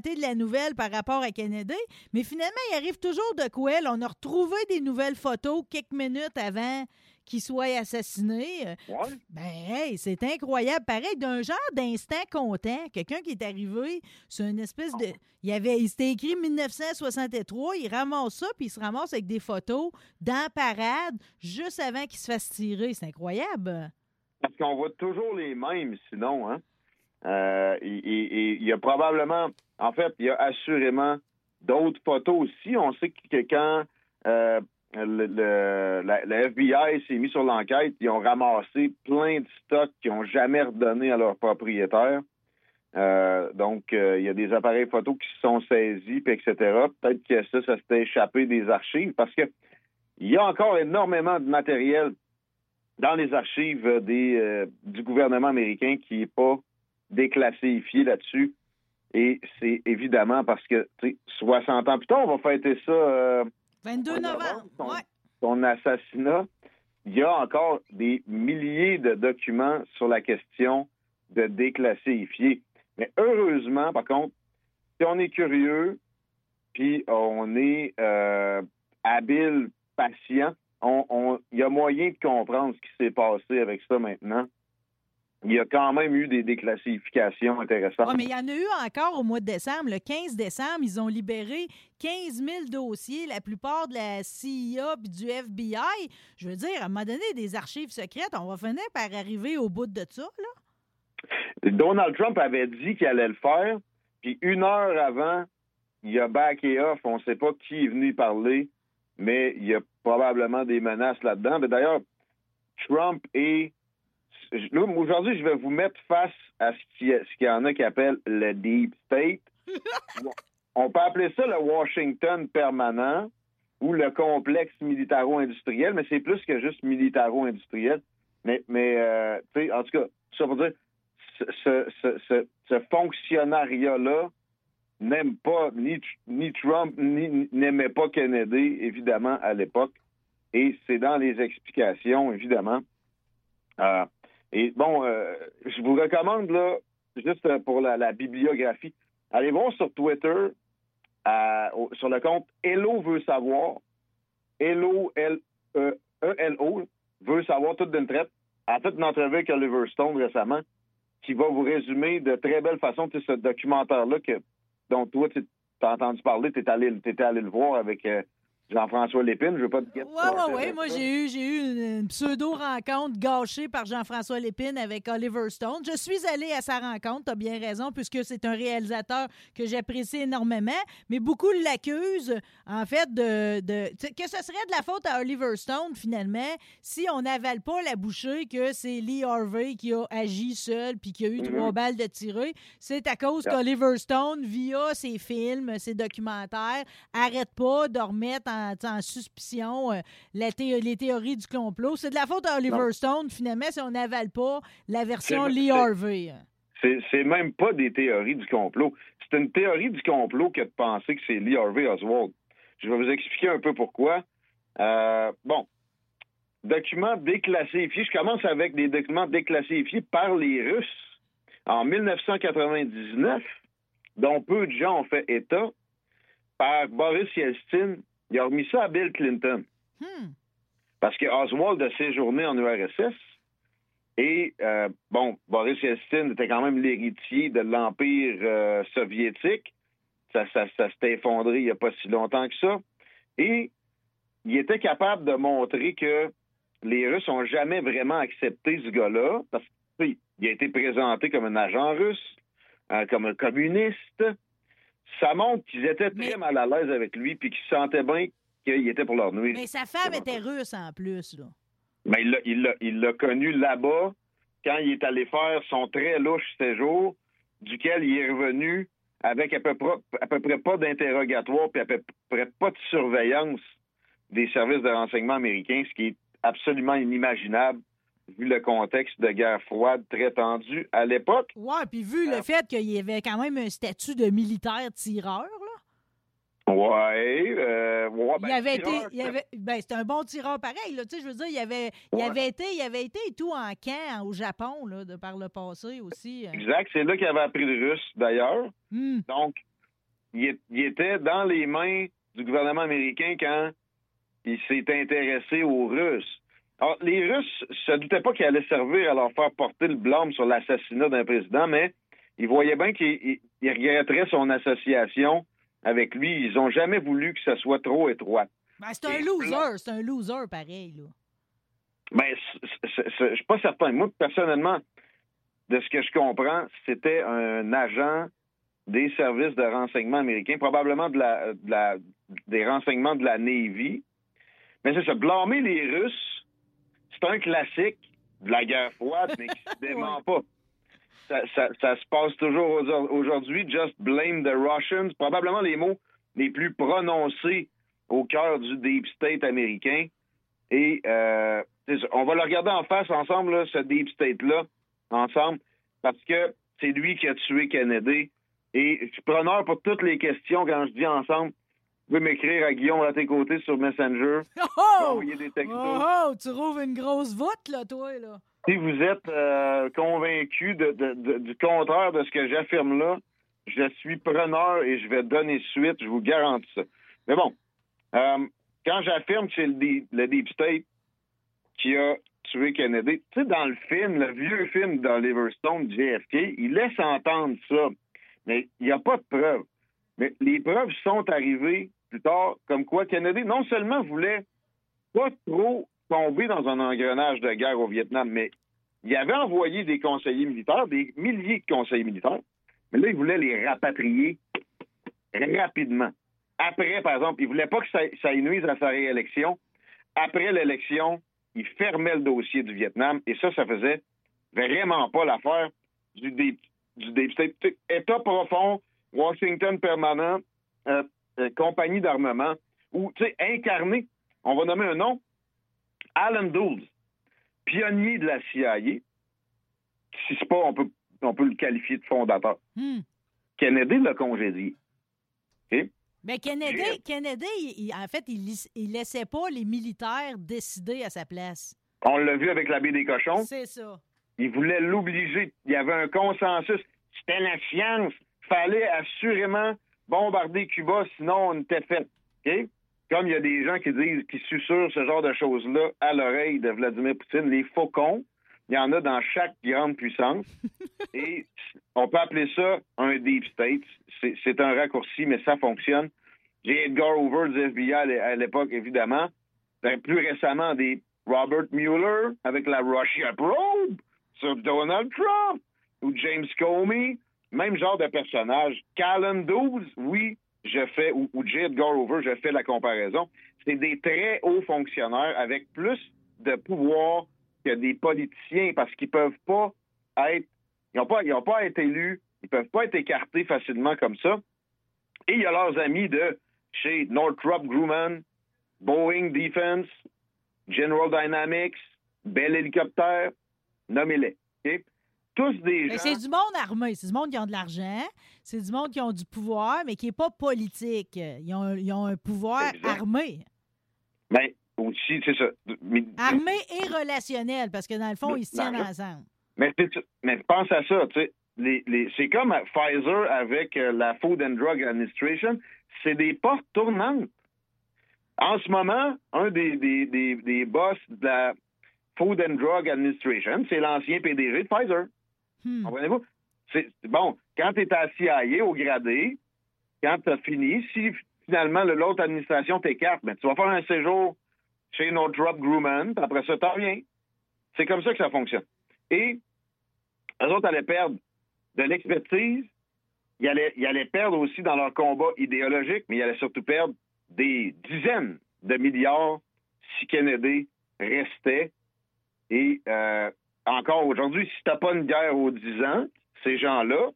De la nouvelle par rapport à Kennedy, mais finalement, il arrive toujours de quoi? Là, On a retrouvé des nouvelles photos quelques minutes avant qu'il soit assassiné. Ouais. Ben, hey, c'est incroyable. Pareil, d'un genre d'instant content. Quelqu'un qui est arrivé sur une espèce de. Il, avait, il s'était écrit 1963, il ramasse ça, puis il se ramasse avec des photos dans la parade juste avant qu'il se fasse tirer. C'est incroyable. Parce qu'on voit toujours les mêmes, sinon, hein. Euh, il y a probablement, en fait, il y a assurément d'autres photos aussi. On sait que quand euh, le, la, FBI s'est mis sur l'enquête, ils ont ramassé plein de stocks qu'ils n'ont jamais redonnés à leurs propriétaires. Euh, donc, il y a des appareils photos qui se sont saisis, etc. Peut-être que ça, ça s'était échappé des archives parce que il y a encore énormément de matériel dans les archives du gouvernement américain qui n'est pas déclassifié là-dessus. Et c'est évidemment parce que, tu sais, 60 ans plus tard, on va fêter ça, euh, 22 Ouais, novembre. son- Ouais. son assassinat. Il y a encore des milliers de documents sur la question de déclassifier. Mais heureusement, par contre, si on est curieux, puis on est euh, habile, patient, on- on- il y a moyen de comprendre ce qui s'est passé avec ça maintenant. Il y a quand même eu des déclassifications intéressantes. Ouais, mais il y en a eu encore au mois de décembre. Le 15 décembre, ils ont libéré 15 000 dossiers, la plupart de la CIA puis du FBI. Je veux dire, à un moment donné, des archives secrètes, on va finir par arriver au bout de ça, là. Donald Trump avait dit qu'il allait le faire, puis une heure avant, il a backé off. On ne sait pas qui est venu y parler, mais il y a probablement des menaces là-dedans. Mais D'ailleurs, Trump est... Aujourd'hui, je vais vous mettre face à ce qu'il y, en a qui appellent le Deep State. On peut appeler ça le Washington permanent ou le complexe militaro-industriel, mais c'est plus que juste militaro-industriel. Mais, mais euh, en tout cas, ça veut dire, ce, ce, ce, ce- ce fonctionnariat-là n'aime pas ni, ni Trump, ni n'aimait pas Kennedy, évidemment, à l'époque. Et c'est dans les explications, évidemment. Euh, et bon, euh, je vous recommande, là, juste pour la, bibliographie, allez voir sur Twitter, euh, sur le compte Hello veut savoir, Hello, L, E, E-L-O, veut savoir toute d'une traite. A fait une entrevue avec Oliver Stone récemment qui va vous résumer de très belle façon ce documentaire-là dont toi, tu as entendu parler, tu allé, t'étais allé le voir avec euh, Jean-François Lépine. Je veux pas te Oui, oui, oui. Moi, j'ai eu, j'ai eu une, pseudo-rencontre gâchée par Jean-François Lépine avec Oliver Stone. Je suis allée à sa rencontre, tu as bien raison, puisque c'est un réalisateur que j'apprécie énormément, mais beaucoup l'accusent, en fait, de, de que ce serait de la faute à Oliver Stone, finalement, si on n'avale pas la bouchée que c'est Lee Harvey qui a agi seul puis qui a eu Mhm. trois balles de tirées. C'est à cause Yeah. qu'Oliver Stone, via ses films, ses documentaires, arrête pas de remettre en, en suspicion euh, la thé- les théories du complot. C'est de la faute à Oliver Non. Stone, finalement, si on n'avale pas la version Lee Harvey. C'est, c'est même pas des théories du complot. C'est une théorie du complot que de penser que c'est Lee Harvey Oswald. Je vais vous expliquer un peu pourquoi. Euh, bon, documents déclassifiés. Je commence avec des documents déclassifiés par les Russes en 1999, dont peu de gens ont fait état, par Boris Yeltsin. Il a remis ça à Bill Clinton. Hmm. Parce que Oswald a séjourné en URSS Et, euh, bon, Boris Yeltsin était quand même l'héritier de l'Empire euh, soviétique. Ça, ça, ça s'était effondré il n'y a pas si longtemps que ça. Et il était capable de montrer que les Russes n'ont jamais vraiment accepté ce gars-là, parce qu'il a été présenté comme un agent russe, euh, comme un communiste. Ça montre qu'ils étaient très Mais- mal à l'aise avec lui, puis qu'ils se sentaient bien qu'il était pour leur nuire. Mais sa femme était russe en plus, là. Il l'a- il l'a- il l'a connu là-bas quand il est allé faire son très louche séjour, duquel il est revenu avec à peu près, à peu près pas d'interrogatoire puis à peu près pas de surveillance des services de renseignement américains, ce qui est absolument inimaginable vu le contexte de guerre froide très tendu à l'époque. Ouais, puis vu Euh. le fait qu'il y avait quand même un statut de militaire tireur, là. Ouais, euh, ouais, ben, il avait été, il avait, ben c'était un bon tireur pareil, là, tu sais, je veux dire, il avait, il avait été, il avait été et tout en camp au Japon, là, de par le passé aussi. euh. Exact, c'est là qu'il avait appris le russe d'ailleurs. Hmm. Donc, il était dans les mains du gouvernement américain quand il s'est intéressé aux Russes. Alors, les Russes se doutaient pas qu'il allait servir à leur faire porter le blâme sur l'assassinat d'un président, mais ils voyaient bien qu'il il- il regretterait son association avec lui. Ils ont jamais voulu que ça soit trop étroit. Ben, c'est un loser, c'est un loser pareil, là. Ben, je suis pas certain. Moi, personnellement, de ce que je comprends, c'était un agent des services de renseignement américains, probablement de la, de la- des renseignements de la Navy. Mais c'est ça, blâmer les Russes, c'est un classique de la guerre froide, mais qui se dément pas. Ça, ça- ça se passe toujours au- aujourd'hui. Just blame the Russians. Probablement les mots les plus prononcés au cœur du deep state américain. Et euh, on va le regarder en face ensemble, là, ce deep state-là, ensemble, parce que c'est lui qui a tué Kennedy. Et je suis preneur pour toutes les questions quand je dis ensemble. Vous pouvez m'écrire à Guillaume à tes côtés sur Messenger. Oh! des textos. Oh, oh, tu rouvres une grosse voûte, là, toi, là. Si vous êtes euh, convaincu de- de- de- du contraire de ce que j'affirme là, je suis preneur et je vais donner suite, je vous garantis ça. Mais bon, euh, quand j'affirme que c'est le, Deep- le Deep State qui a tué Kennedy, tu sais, dans le film, le vieux film d'Oliver Stone, JFK, il laisse entendre ça, mais il n'y a pas de preuves. Mais les preuves sont arrivées comme quoi Kennedy non seulement voulait pas trop tomber dans un engrenage de guerre au Vietnam, mais il avait envoyé des conseillers militaires, des milliers de conseillers militaires, mais là, il voulait les rapatrier rapidement. Après, par exemple, il voulait pas que ça, ça à sa réélection. Après l'élection, il fermait le dossier du Vietnam, et ça, ça faisait vraiment pas l'affaire du du sais, État profond, Washington permanent, euh, compagnie d'armement, ou, tu sais, incarné, on va nommer un nom, Alan Dulles, pionnier de la CIA, si c'est pas, on peut, on peut le qualifier de fondateur. Hmm. Kennedy l'a congédié. Ben Kennedy, il- en fait, il, il laissait pas les militaires décider à sa place. On l'a vu avec la baie des cochons. C'est ça. Il voulait l'obliger. Il y avait un consensus. C'était la science. fallait assurément bombarder Cuba, sinon on était fait. Comme il y a des gens qui disent, qui susurrent ce genre de choses-là à l'oreille de Vladimir Poutine, les faucons, il y en a dans chaque grande puissance. Et on peut appeler ça un deep state. C'est un raccourci, mais ça fonctionne. J'ai Edgar Hoover du FBI à l'époque, évidemment. Ben, plus récemment, des Robert Mueller avec la Russia Probe sur Donald Trump ou James Comey. Même genre de personnage. Callan 12, oui, je fais, ou, ou J. Edgar Hoover, je fais la comparaison. C'est des très hauts fonctionnaires avec plus de pouvoir que des politiciens parce qu'ils peuvent pas être, ils n'ont pas, ils ont pas être élus, ils peuvent pas être écartés facilement comme ça. Et il y a leurs amis de chez Northrop Grumman, Boeing Defense, General Dynamics, Bell Helicopter, nommez-les. Tous des Mais gens. c'est du monde armé, c'est du monde qui ont de l'argent, c'est du monde qui ont du pouvoir, mais qui n'est pas politique. Ils ont, ils ont un pouvoir armé. Mais aussi, c'est ça. Mais, Armé et relationnel, parce que dans le fond, ils se tiennent Non, ensemble. mais, mais pense à ça, tu sais. Les, les, c'est comme Pfizer avec euh, la Food and Drug Administration, c'est des portes tournantes. En ce moment, un des, des, des, des boss de la Food and Drug Administration. C'est l'ancien PDG de Pfizer. Hmm. Comprenez-vous? Bon, quand tu es à CIA au gradé, quand tu as fini, si finalement le- l'autre administration t'écarte, ben, tu vas faire un séjour chez Northrop Grumman, puis après ça, t'en reviens. C'est comme ça que ça fonctionne. Et eux autres allaient perdre de l'expertise, ils allaient, ils allaient perdre aussi dans leur combat idéologique, mais ils allaient surtout perdre des dizaines de milliards si Kennedy restait. Et euh, encore aujourd'hui, si t'as pas une guerre aux 10 ans, ces gens-là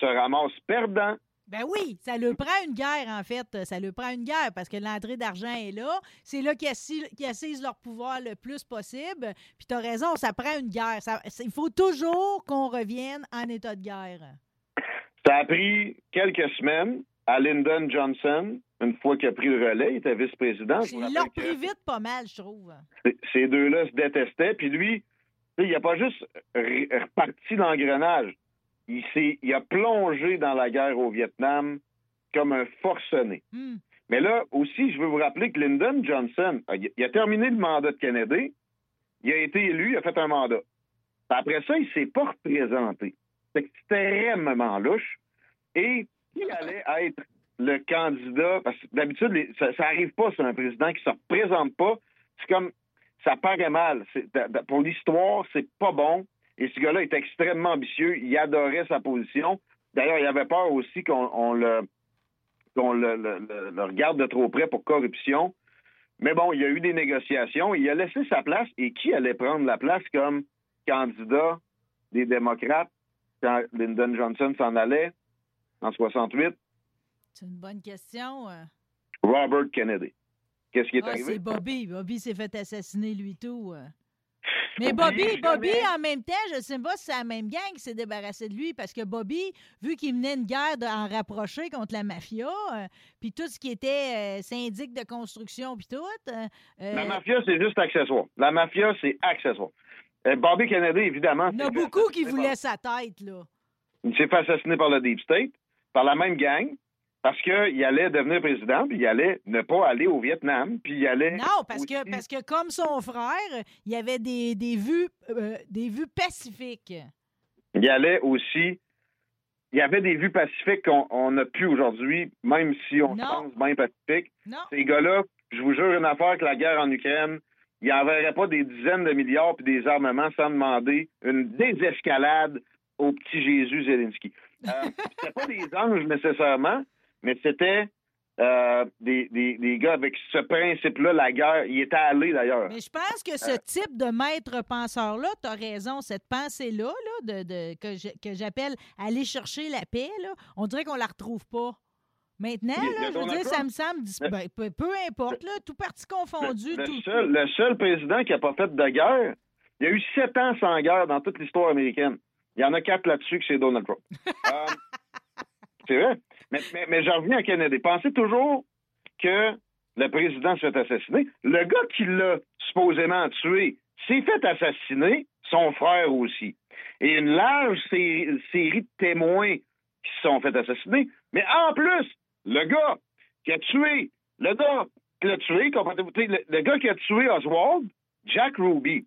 se ramassent perdants. Ben oui, ça leur prend une guerre, en fait. Ça leur prend une guerre parce que l'entrée d'argent est là. C'est là qu'ils assi- qu'ils assisent leur pouvoir le plus possible. Puis tu as raison, ça prend une guerre. Ça- il faut toujours qu'on revienne en état de guerre. Ça a pris quelques semaines à Lyndon Johnson, une fois qu'il a pris le relais, il était vice-président. Il que pris vite pas mal, je trouve. Ces deux-là se détestaient. Puis lui, il n'a pas juste re- reparti l'engrenage. Il, il a plongé dans la guerre au Vietnam comme un forcené. Hmm. Mais là aussi, je veux vous rappeler que Lyndon Johnson, a- il a terminé le mandat de Kennedy, il a été élu, il a fait un mandat. Après ça, il s'est pas représenté. C'est extrêmement louche. Et qui allait être le candidat? Parce que d'habitude, ça, ça arrive pas sur un président qui se représente pas. C'est comme ça paraît mal. Pour l'histoire, c'est pas bon. Et ce gars-là est extrêmement ambitieux. Il adorait sa position. D'ailleurs, il avait peur aussi qu'on on le qu'on le, le- le- le regarde de trop près pour corruption. Mais bon, il y a eu des négociations. Il a laissé sa place. Et qui allait prendre la place comme candidat des démocrates quand Lyndon Johnson s'en allait en 68? C'est une bonne question. euh. Robert Kennedy. Qu'est-ce qui est Ah, arrivé? c'est Bobby. Bobby s'est fait assassiner, lui, tout. euh. Mais Bobby. Bobby, en même temps, je ne sais pas si c'est la même gang qui s'est débarrassé de lui, parce que Bobby, vu qu'il menait une guerre de- en rapproché contre la mafia, euh, puis tout ce qui était euh, syndic de construction, puis tout. euh, La mafia, c'est juste accessoire. La mafia, c'est accessoire. Bobby Kennedy, évidemment. il y en a beaucoup qui voulaient par- sa tête, là. Il s'est fait assassiner par le Deep State, par la même gang, parce qu'il allait devenir président, puis il allait ne pas aller au Vietnam, puis il allait. Non, parce que, parce que comme son frère, il y avait des, des vues, euh, des vues pacifiques. Il allait aussi. Il y avait des vues pacifiques qu'on on n'a plus aujourd'hui, même si on Non. pense bien pacifique. Non. Ces gars-là, je vous jure une affaire que la guerre en Ukraine, ils n'enverraient pas des dizaines de milliards puis des armements sans demander une désescalade au petit Jésus Zelensky. Euh, c'était pas des anges nécessairement, mais c'était euh, des, des- des gars avec ce principe-là, la guerre. Il était allé d'ailleurs. Mais je pense que ce type de maître penseur-là, tu as raison, cette pensée-là, là, de, de- que j'appelle aller chercher la paix, là, on dirait qu'on la retrouve pas. Maintenant, là, je veux dire, ça me semble, ben, peu, peu importe, là, tout parti confondu, Le tout. seul, le seul président qui n'a pas fait de guerre, il y a eu sept ans sans guerre dans toute l'histoire américaine. Il y en a quatre là-dessus que c'est Donald Trump. Euh, c'est vrai. Mais, mais, mais j'en reviens à Kennedy. Pensez toujours que le président se fait assassiner. Le gars qui l'a supposément tué s'est fait assassiner, son frère aussi. Et une large sé- série de témoins qui se sont fait assassiner. Mais en plus, le gars qui a tué, le gars qui l'a tué, le gars qui a tué Oswald, Jack Ruby.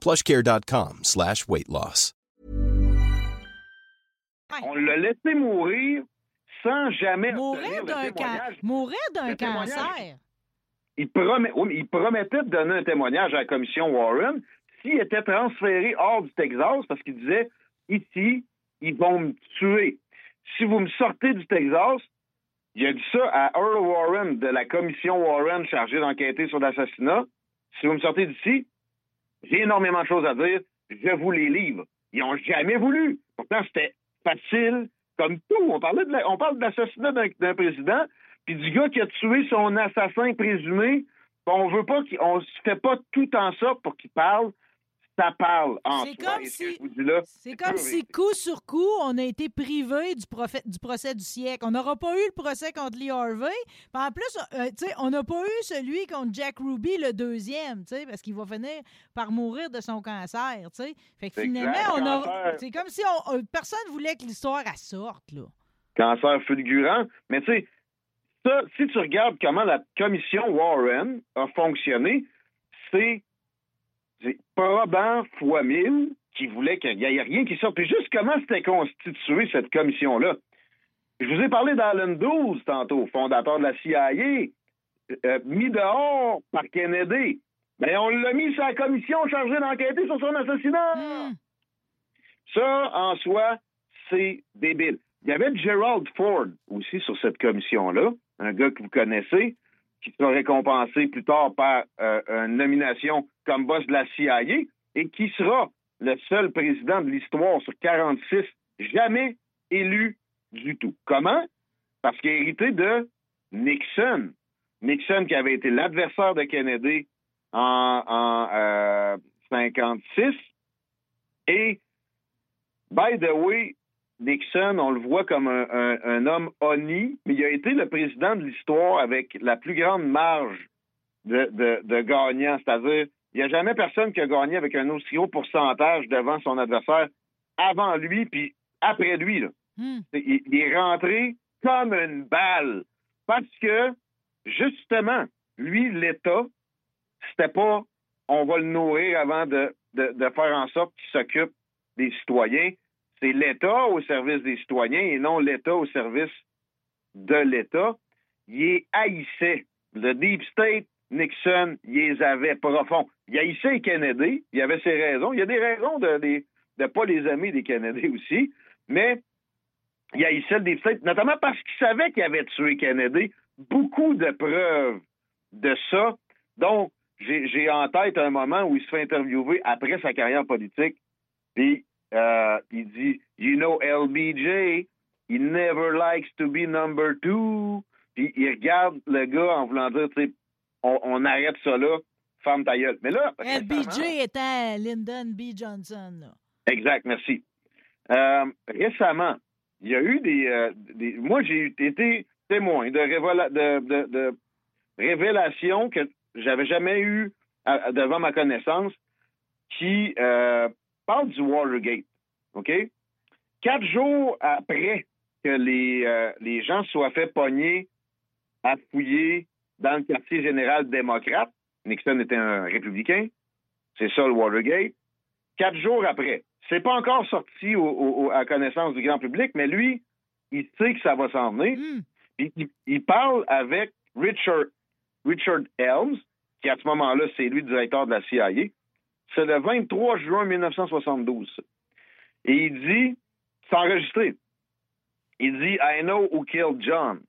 plushcare.com slash weight loss. On l'a laissé mourir sans jamais Mourir d'un can- mourir d'un cancer. Il, promet, oui, mais il promettait de donner un témoignage à la commission Warren. s'il était transféré hors du Texas parce qu'il disait ici, ils vont me tuer. Si vous me sortez du Texas, il a dit ça à Earl Warren de la commission Warren chargée d'enquêter sur l'assassinat. Si vous me sortez d'ici, j'ai énormément de choses à dire, je vous les livre. Ils n'ont jamais voulu. Pourtant, c'était facile, comme tout. On, parlait de on parle de l'assassinat d'un président, puis du gars qui a tué son assassin présumé. On veut pas se fait pas tout en sorte pour qu'il parle ça parle C'est comme, si, c'est comme si, coup sur coup, on a été privé du, du procès du siècle. On n'aura pas eu le procès contre Lee Harvey. en plus, euh, on n'a pas eu celui contre Jack Ruby, le deuxième, parce qu'il va finir par mourir de son cancer. Fait que finalement, on a, c'est comme si on, personne voulait que l'histoire sorte. Là. Cancer fulgurant. Mais tu sais, ça, si tu regardes comment la commission Warren a fonctionné, c'est probant fois mille qui voulait qu'il n'y ait rien qui sorte. Puis juste comment c'était constitué cette commission-là? Je vous ai parlé d'Alan 12 tantôt, fondateur de la CIA, euh, mis dehors par Kennedy. Mais on l'a mis sur la commission chargée d'enquêter sur son assassinat. Hmm. Ça, en soi, c'est débile. Il y avait Gerald Ford aussi sur cette commission-là, un gars que vous connaissez, qui sera récompensé plus tard par euh, une nomination comme boss de la CIA et qui sera le seul président de l'histoire sur 46 jamais élu du tout. Comment? Parce qu'il a hérité de Nixon. Nixon qui avait été l'adversaire de Kennedy en, en 56. Euh, et, by the way, Nixon, on le voit comme un, homme honni, mais il a été le président de l'histoire avec la plus grande marge de, de, gagnants. C'est-à-dire, il n'y a jamais personne qui a gagné avec un aussi haut pourcentage devant son adversaire avant lui, puis après lui. Hmm. Il, il, est rentré comme une balle. Parce que, justement, lui, l'État, c'était pas on va le nourrir avant de, de, de faire en sorte qu'il s'occupe des citoyens c'est l'État au service des citoyens et non l'État au service de l'État. Il est haïssait. Le Deep State, Nixon, il les avait profonds. Il haïssait Kennedy. Il avait ses raisons. Il y a des raisons de ne pas les aimer des Kennedy aussi. Mais il haïssait le Deep State, notamment parce qu'il savait qu'il avait tué Kennedy. Beaucoup de preuves de ça. Donc, j'ai en tête un moment où il se fait interviewer après sa carrière politique. Puis euh, il dit, You know, LBJ, he never likes to be number two. Puis il regarde le gars en voulant dire, tu on, arrête ça là, femme ta gueule. Mais là. LBJ était Lyndon B. Johnson. Là. Exact, merci. Euh, récemment, il y a eu des. Euh, des moi, j'ai été témoin de, de, de, de révélations que j'avais jamais eues devant ma connaissance qui euh, parle du Watergate, OK? Quatre jours après que les, euh, les gens soient fait pogner à fouiller dans le quartier général démocrate, Nixon était un républicain, c'est ça le Watergate. Quatre jours après, c'est pas encore sorti à connaissance du grand public, mais lui, il sait que ça va s'en venir. Hmm. Il, parle avec Richard, Richard Helms, qui à ce moment-là, c'est lui le directeur de la CIA. C'est le 23 juin 1972. Et il dit, c'est enregistré. Il dit, I know who killed John.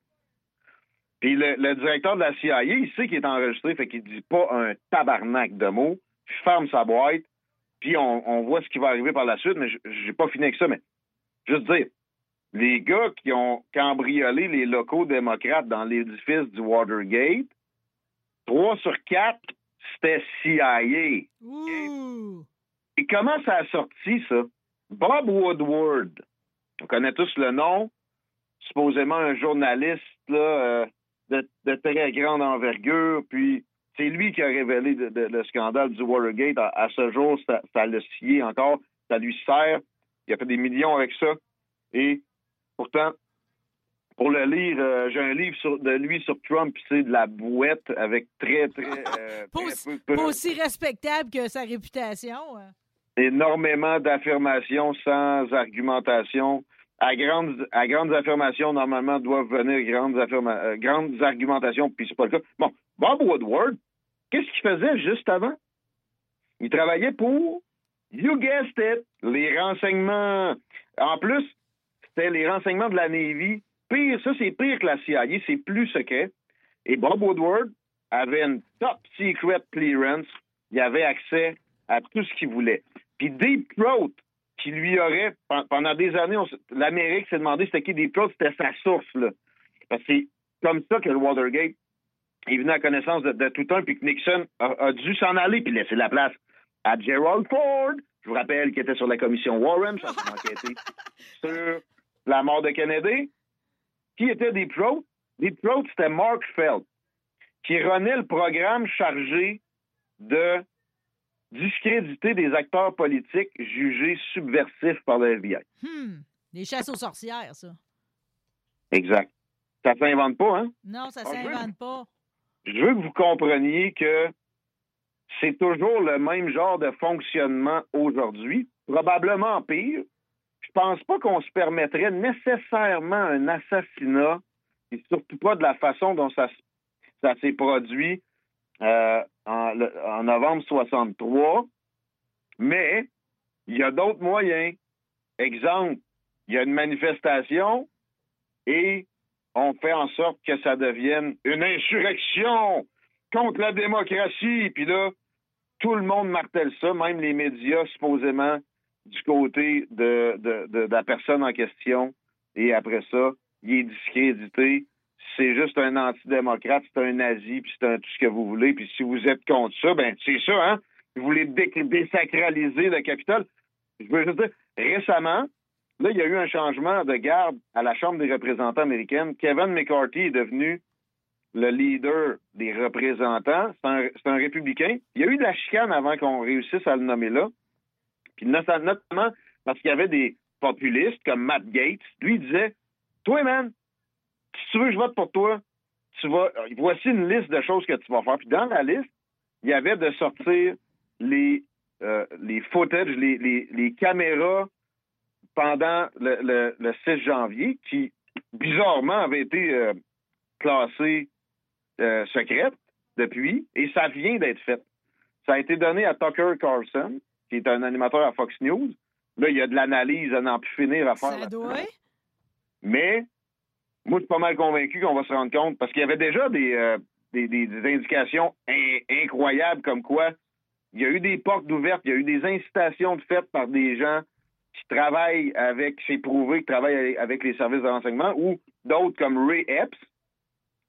Puis le, directeur de la CIA, il sait qu'il est enregistré, fait qu'il dit pas un tabarnak de mots. Ferme sa boîte, puis on, voit ce qui va arriver par la suite, mais j'ai pas fini avec ça, mais juste dire, les gars qui ont cambriolé les locaux démocrates dans l'édifice du Watergate, trois sur quatre c'était CIA. Et comment ça a sorti, ça? Bob Woodward, on connaît tous le nom, supposément un journaliste là, euh, de, très grande envergure, puis c'est lui qui a révélé le scandale du Watergate. À, ce jour, ça, ça le scié encore, ça lui sert. Il a fait des millions avec ça. Et pourtant, pour le lire, euh, j'ai un livre sur, de lui sur Trump, c'est de la bouette avec très, très. Euh, pas, aussi, respectable que sa réputation. Hein. Énormément d'affirmations sans argumentation. À grandes, à grandes affirmations, normalement, doivent venir grandes, euh, grandes argumentations, puis c'est pas le cas. Bon, Bob Woodward, qu'est-ce qu'il faisait juste avant? Il travaillait pour, you guessed it, les renseignements. En plus, c'était les renseignements de la Navy. Pire, ça, c'est pire que la CIA, c'est plus secret. Et Bob Woodward avait une top secret clearance. Il avait accès à tout ce qu'il voulait. Puis Deep Throat, qui lui aurait, pendant des années, l'Amérique s'est demandé c'était qui Deep Throat, c'était sa source, là. Parce que c'est comme ça que le Watergate est venu à connaissance de, tout un, puis que Nixon a, dû s'en aller, puis laisser la place à Gerald Ford, je vous rappelle, qui était sur la commission Warren, ça enquêté sur la mort de Kennedy. Qui était Deep Throat? Deep Throat, c'était Mark Feld, qui renait le programme chargé de discréditer des acteurs politiques jugés subversifs par le FBI. Hmm. Des chasses aux sorcières, ça. Exact. Ça s'invente pas, hein? Non, ça ah, s'invente pas. Je veux que vous compreniez que c'est toujours le même genre de fonctionnement aujourd'hui, probablement pire. Je pense pas qu'on se permettrait nécessairement un assassinat, et surtout pas de la façon dont ça, ça s'est produit euh, en, novembre 63, mais il y a d'autres moyens. Exemple, il y a une manifestation et on fait en sorte que ça devienne une insurrection contre la démocratie. Puis là, tout le monde martèle ça, même les médias supposément du côté de, la personne en question. Et après ça, il est discrédité. C'est juste un antidémocrate, c'est un nazi, puis c'est tout ce que vous voulez. Puis si vous êtes contre ça, ben c'est ça, hein? Vous voulez désacraliser le Capitole? Je veux juste dire, récemment, Là, il y a eu un changement de garde à la Chambre des représentants américaine. Kevin McCarthy est devenu le leader des représentants. C'est un, républicain. Il y a eu de la chicane avant qu'on réussisse à le nommer là. Puis notamment parce qu'il y avait des populistes comme Matt Gates. Lui, il disait Toi, man, si tu veux que je vote pour toi, tu vas. Voici une liste de choses que tu vas faire. Puis dans la liste, il y avait de sortir les, euh, les footage, les, les caméras pendant le, 6 janvier, qui bizarrement avait été euh, classée euh, secrète depuis, et ça vient d'être fait. Ça a été donné à Tucker Carlson, qui est un animateur à Fox News. Là, il y a de l'analyse à n'en plus finir à faire. Ça doit. Mais moi, je suis pas mal convaincu qu'on va se rendre compte, parce qu'il y avait déjà des, euh, indications incroyables comme quoi il y a eu des portes ouvertes, il y a eu des incitations faites par des gens qui travaillent avec, c'est prouvé, qui travaillent avec les services de renseignement, ou d'autres comme Ray Epps,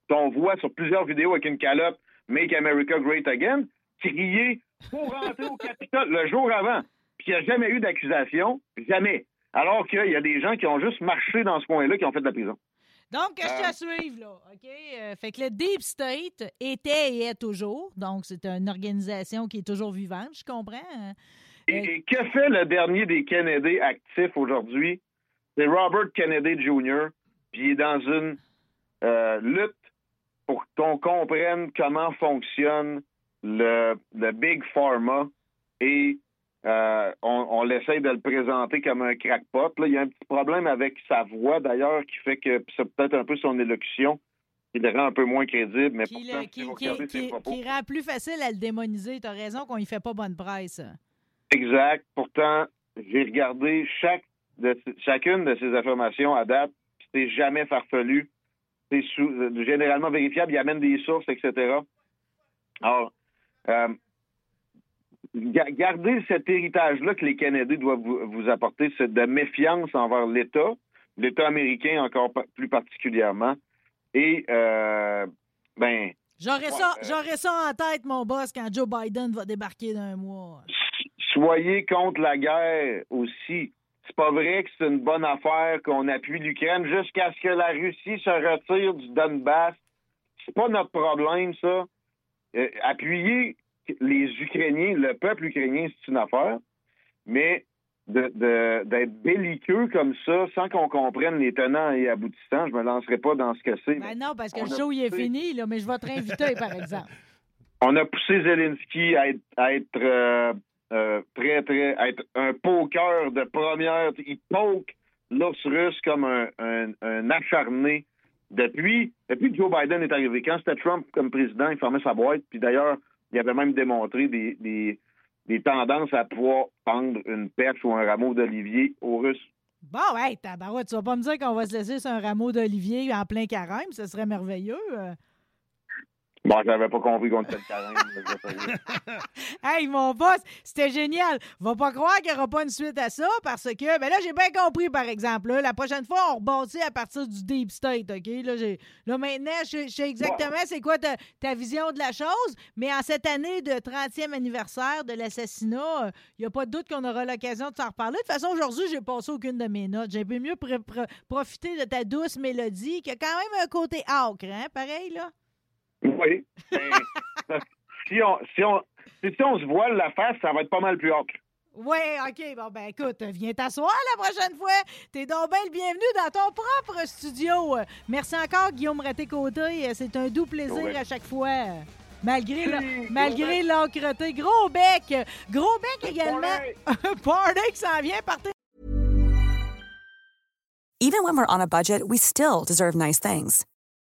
qu'on voit sur plusieurs vidéos avec une calotte Make America Great Again, crier pour rentrer au Capitole le jour avant. Puis il n'y a jamais eu d'accusation, jamais. Alors qu'il y a des gens qui ont juste marché dans ce coin-là qui ont fait de la prison. Donc, je te euh. suive, là? OK? Euh, fait que le Deep State était et est toujours. Donc, c'est une organisation qui est toujours vivante, je comprends. Hein. Et, que fait le dernier des Kennedy actifs aujourd'hui? C'est Robert Kennedy Jr., puis il est dans une euh, lutte pour qu'on comprenne comment fonctionne le, Big Pharma et euh, on, on l'essaye de le présenter comme un crackpot. Là, il y a un petit problème avec sa voix, d'ailleurs, qui fait que c'est peut-être un peu son élocution qui le rend un peu moins crédible, mais qui pourtant, qui, qui, rend plus facile à le démoniser. Tu as raison qu'on y fait pas bonne presse. Exact. Pourtant, j'ai regardé chaque de, chacune de ces affirmations à date, c'est jamais farfelu. C'est généralement vérifiable. Il y a même des sources, etc. Alors, euh, gardez cet héritage-là que les Canadiens doivent vous, apporter, c'est de méfiance envers l'État, l'État américain encore plus particulièrement. Et, euh, ben. J'aurais ça, euh, ça en tête, mon boss, quand Joe Biden va débarquer d'un mois soyez contre la guerre aussi. C'est pas vrai que c'est une bonne affaire qu'on appuie l'Ukraine jusqu'à ce que la Russie se retire du Donbass. C'est pas notre problème, ça. Euh, appuyer les Ukrainiens, le peuple ukrainien, c'est une affaire. Mais d'être belliqueux comme ça, sans qu'on comprenne les tenants et aboutissants, je me lancerai pas dans ce que c'est. Ben non, parce que le show, il est fini, là, mais je vais te réinviter, par exemple. On a poussé Zelensky à être, à être euh, euh, très, très, être un poker de première. Il poke l'ours russe comme un, acharné depuis, depuis que Joe Biden est arrivé. Quand c'était Trump comme président, il fermait sa boîte. Puis d'ailleurs, il avait même démontré des, des tendances à pouvoir pendre une perche ou un rameau d'olivier aux Russes. Bon, hey, tabarouette, tu vas pas me dire qu'on va se laisser sur un rameau d'olivier en plein carême, ce serait merveilleux. Euh. Bon, j'avais pas compris qu'on était le carême. Hey, mon boss, c'était génial. Va pas croire qu'il n'y aura pas une suite à ça parce que, ben là, j'ai bien compris, par exemple. là, la prochaine fois, on rebâtit à partir du deep state, OK? Là, maintenant, je sais exactement c'est quoi ta, ta vision de la chose, mais en cette année de 30e anniversaire de l'assassinat, il n'y a pas de doute qu'on aura l'occasion de s'en reparler. De toute façon, aujourd'hui, j'ai passé aucune de mes notes. J'ai mieux pr- pr- profiter de ta douce mélodie qui a quand même un côté âcre, hein? Pareil, là? Oui. Ben, si, on, si, on, si, si on se voile la face, ça va être pas mal plus haut. Oui, OK. Bon, ben écoute, viens t'asseoir la prochaine fois. T'es donc bien le bienvenu dans ton propre studio. Merci encore, Guillaume Raté-Côté. C'est un doux plaisir à chaque fois. Malgré, la- malgré. Gros bec. Gros bec également. Un party qui s'en vient. Partez Even when we're on a budget, we still deserve nice things.